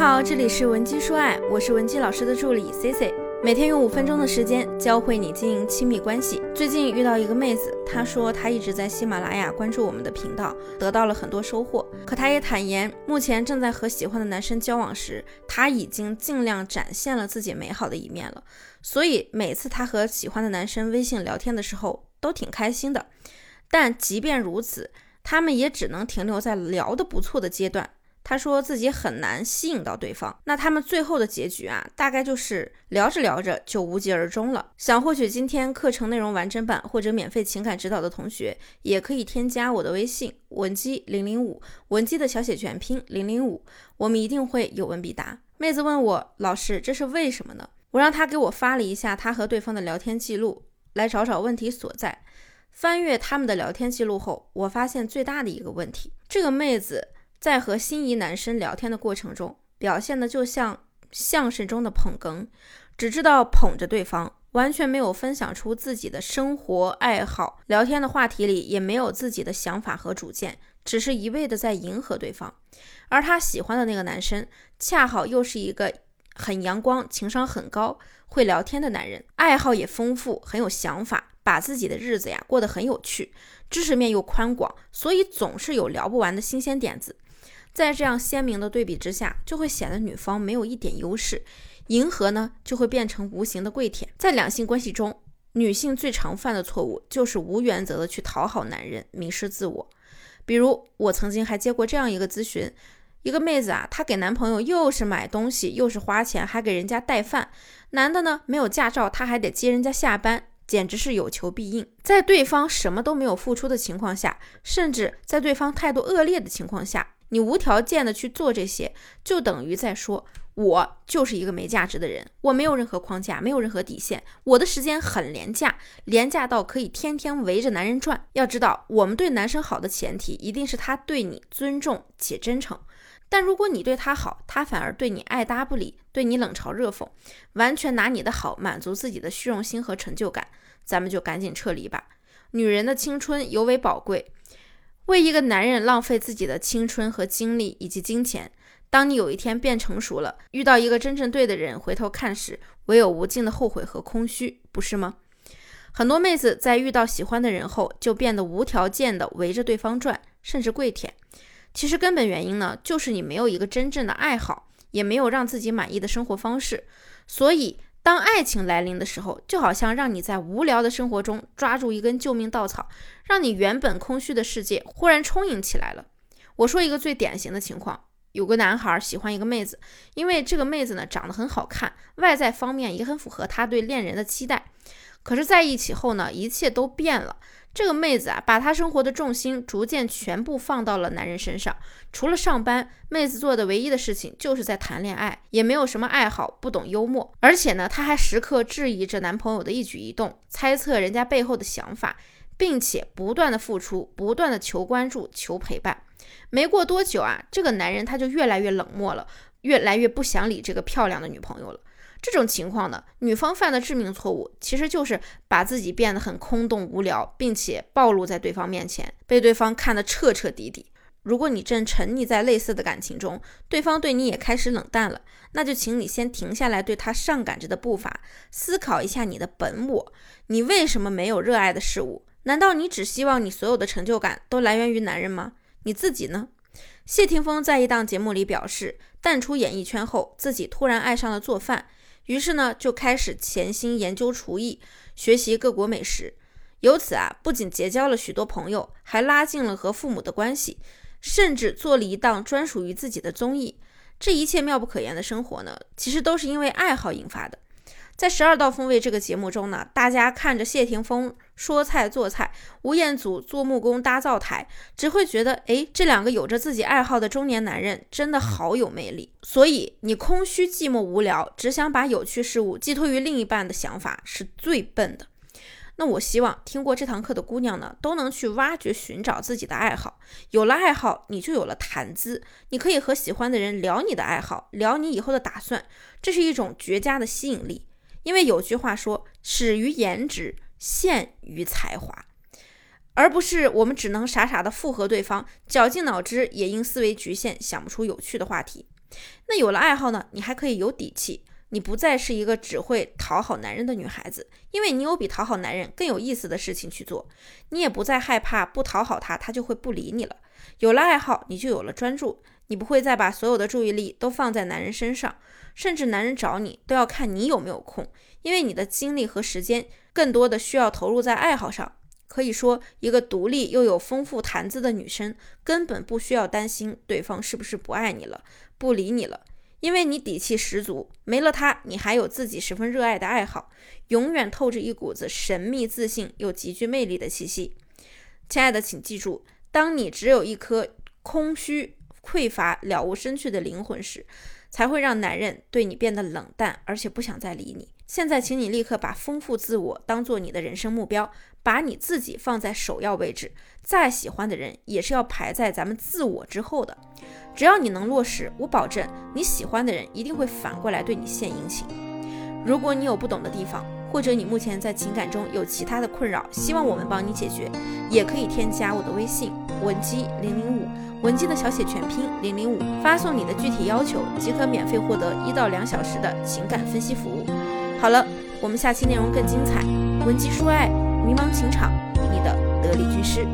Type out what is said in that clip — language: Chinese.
好，这里是文姬说爱，我是文姬老师的助理 C C，每天用五分钟的时间教会你经营亲密关系。最近遇到一个妹子，她说她一直在喜马拉雅关注我们的频道，得到了很多收获。可她也坦言，目前正在和喜欢的男生交往时，她已经尽量展现了自己美好的一面了。所以每次她和喜欢的男生微信聊天的时候，都挺开心的。但即便如此，他们也只能停留在聊得不错的阶段。他说自己很难吸引到对方，那他们最后的结局啊，大概就是聊着聊着就无疾而终了。想获取今天课程内容完整版或者免费情感指导的同学，也可以添加我的微信文姬零零五，文姬的小写全拼零零五，我们一定会有问必答。妹子问我老师，这是为什么呢？我让他给我发了一下他和对方的聊天记录，来找找问题所在。翻阅他们的聊天记录后，我发现最大的一个问题，这个妹子。在和心仪男生聊天的过程中，表现的就像相声中的捧哏，只知道捧着对方，完全没有分享出自己的生活爱好。聊天的话题里也没有自己的想法和主见，只是一味的在迎合对方。而他喜欢的那个男生，恰好又是一个很阳光、情商很高、会聊天的男人，爱好也丰富，很有想法，把自己的日子呀过得很有趣，知识面又宽广，所以总是有聊不完的新鲜点子。在这样鲜明的对比之下，就会显得女方没有一点优势，迎合呢就会变成无形的跪舔。在两性关系中，女性最常犯的错误就是无原则的去讨好男人，迷失自我。比如我曾经还接过这样一个咨询，一个妹子啊，她给男朋友又是买东西，又是花钱，还给人家带饭。男的呢没有驾照，他还得接人家下班，简直是有求必应。在对方什么都没有付出的情况下，甚至在对方态度恶劣的情况下。你无条件的去做这些，就等于在说，我就是一个没价值的人，我没有任何框架，没有任何底线，我的时间很廉价，廉价到可以天天围着男人转。要知道，我们对男生好的前提，一定是他对你尊重且真诚。但如果你对他好，他反而对你爱搭不理，对你冷嘲热讽，完全拿你的好满足自己的虚荣心和成就感，咱们就赶紧撤离吧。女人的青春尤为宝贵。为一个男人浪费自己的青春和精力以及金钱，当你有一天变成熟了，遇到一个真正对的人，回头看时，唯有无尽的后悔和空虚，不是吗？很多妹子在遇到喜欢的人后，就变得无条件的围着对方转，甚至跪舔。其实根本原因呢，就是你没有一个真正的爱好，也没有让自己满意的生活方式，所以。当爱情来临的时候，就好像让你在无聊的生活中抓住一根救命稻草，让你原本空虚的世界忽然充盈起来了。我说一个最典型的情况：有个男孩喜欢一个妹子，因为这个妹子呢长得很好看，外在方面也很符合他对恋人的期待。可是在一起后呢，一切都变了。这个妹子啊，把她生活的重心逐渐全部放到了男人身上。除了上班，妹子做的唯一的事情就是在谈恋爱，也没有什么爱好，不懂幽默。而且呢，她还时刻质疑着男朋友的一举一动，猜测人家背后的想法，并且不断的付出，不断的求关注、求陪伴。没过多久啊，这个男人他就越来越冷漠了，越来越不想理这个漂亮的女朋友了。这种情况呢，女方犯的致命错误其实就是把自己变得很空洞无聊，并且暴露在对方面前，被对方看得彻彻底底。如果你正沉溺在类似的感情中，对方对你也开始冷淡了，那就请你先停下来，对他上赶着的步伐，思考一下你的本我，你为什么没有热爱的事物？难道你只希望你所有的成就感都来源于男人吗？你自己呢？谢霆锋在一档节目里表示，淡出演艺圈后，自己突然爱上了做饭。于是呢，就开始潜心研究厨艺，学习各国美食。由此啊，不仅结交了许多朋友，还拉近了和父母的关系，甚至做了一档专属于自己的综艺。这一切妙不可言的生活呢，其实都是因为爱好引发的。在《十二道锋味》这个节目中呢，大家看着谢霆锋说菜做菜，吴彦祖做木工搭灶台，只会觉得，哎，这两个有着自己爱好的中年男人真的好有魅力。所以，你空虚、寂寞、无聊，只想把有趣事物寄托于另一半的想法是最笨的。那我希望听过这堂课的姑娘呢，都能去挖掘、寻找自己的爱好。有了爱好，你就有了谈资，你可以和喜欢的人聊你的爱好，聊你以后的打算，这是一种绝佳的吸引力。因为有句话说：“始于颜值，陷于才华”，而不是我们只能傻傻的附和对方，绞尽脑汁也因思维局限想不出有趣的话题。那有了爱好呢，你还可以有底气，你不再是一个只会讨好男人的女孩子，因为你有比讨好男人更有意思的事情去做，你也不再害怕不讨好他，他就会不理你了。有了爱好，你就有了专注，你不会再把所有的注意力都放在男人身上，甚至男人找你都要看你有没有空，因为你的精力和时间更多的需要投入在爱好上。可以说，一个独立又有丰富谈资的女生，根本不需要担心对方是不是不爱你了、不理你了，因为你底气十足。没了他，你还有自己十分热爱的爱好，永远透着一股子神秘、自信又极具魅力的气息。亲爱的，请记住，当你只有一颗空虚、匮乏、了无生趣的灵魂时，才会让男人对你变得冷淡，而且不想再理你。现在，请你立刻把丰富自我当做你的人生目标，把你自己放在首要位置。再喜欢的人，也是要排在咱们自我之后的。只要你能落实，我保证你喜欢的人一定会反过来对你献殷勤。如果你有不懂的地方，或者你目前在情感中有其他的困扰，希望我们帮你解决，也可以添加我的微信文姬零零五，文姬的小写全拼零零五，发送你的具体要求，即可免费获得一到两小时的情感分析服务。好了，我们下期内容更精彩。文姬说爱，迷茫情场，你的得力军师。